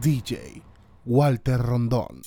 DJ Walter Rondón.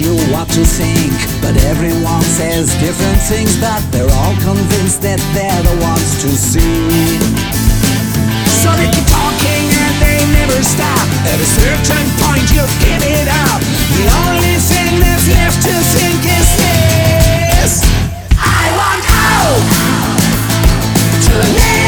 you what to think. But everyone says different things But they're all convinced that they're the ones to see. So they keep talking and they never stop. At a certain point you give it up. The only thing that's left to think is this. I want out To live.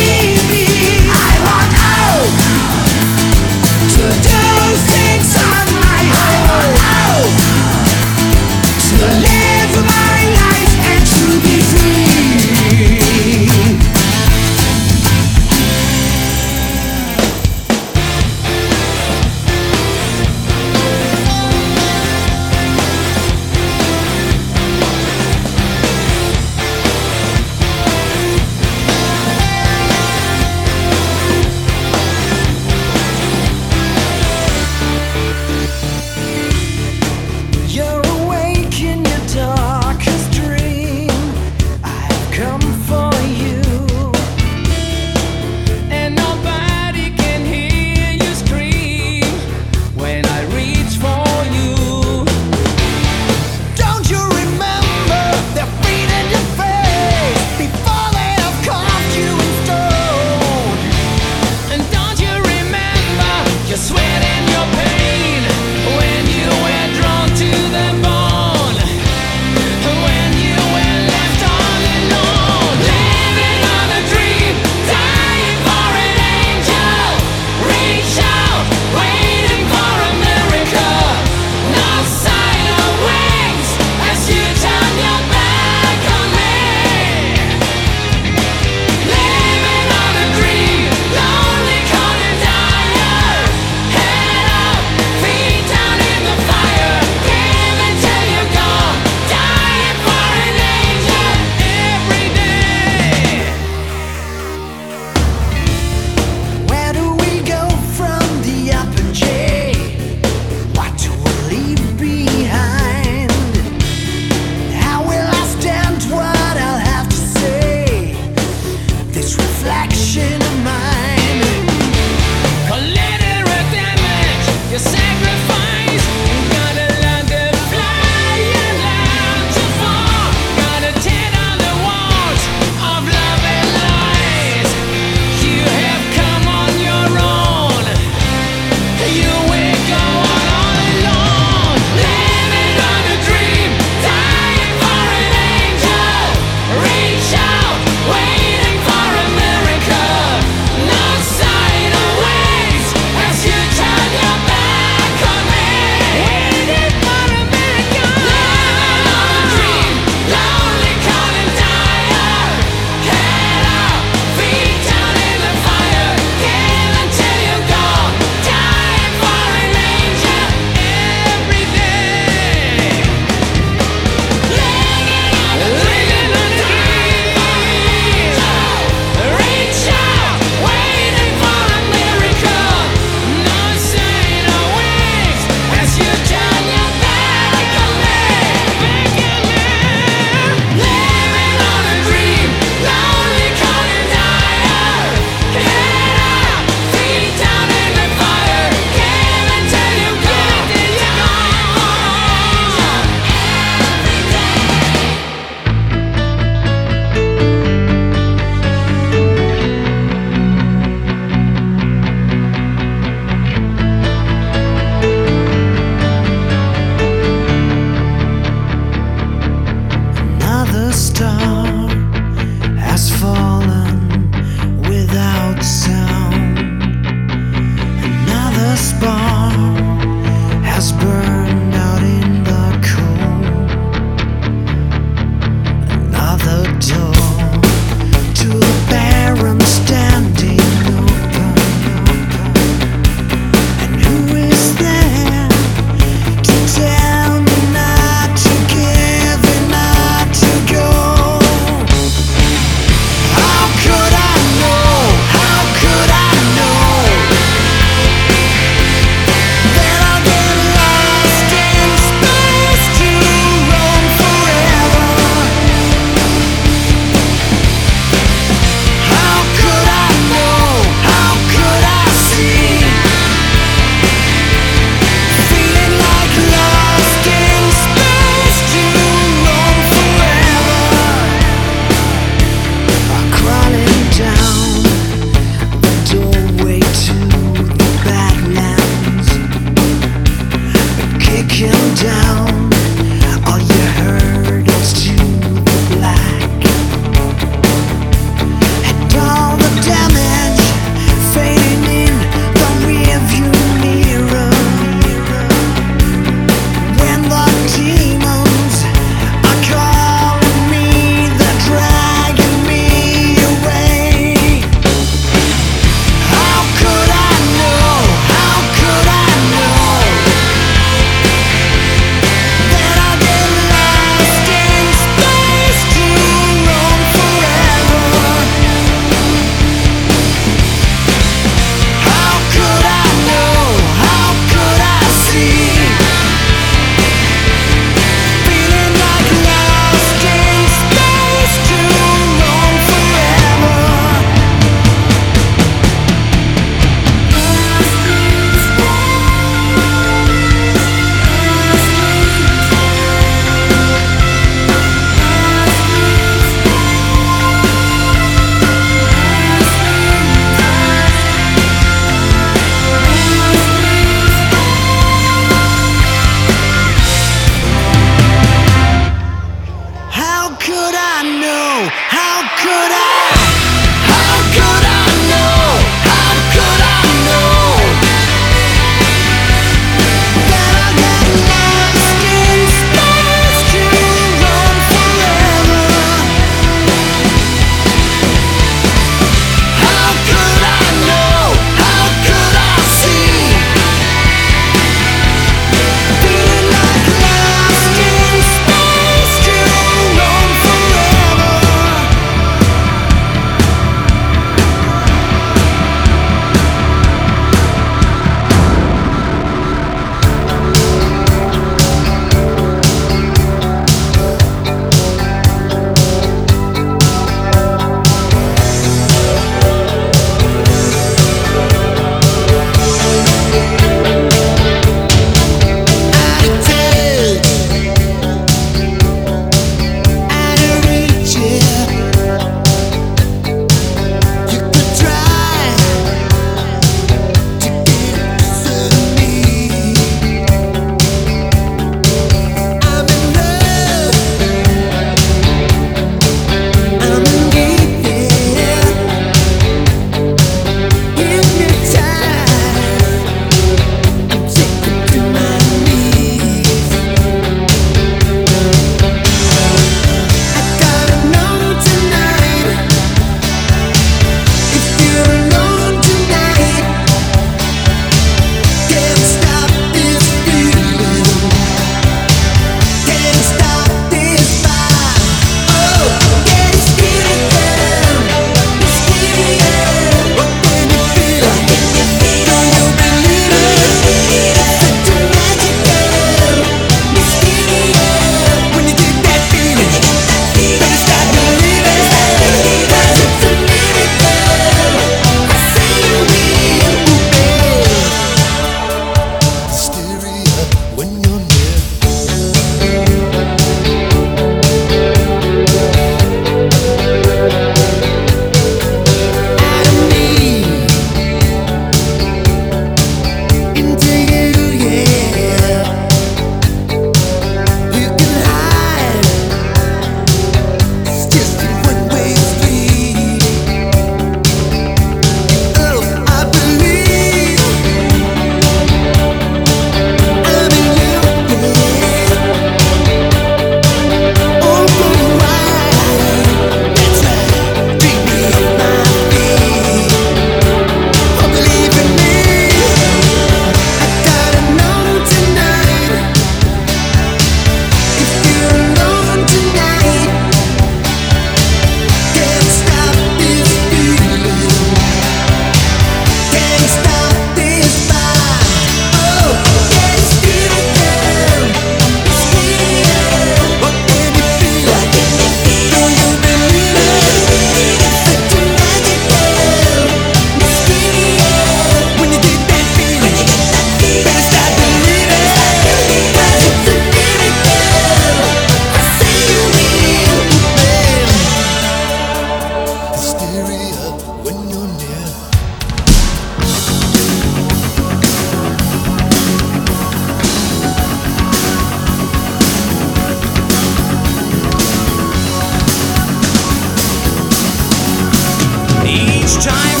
time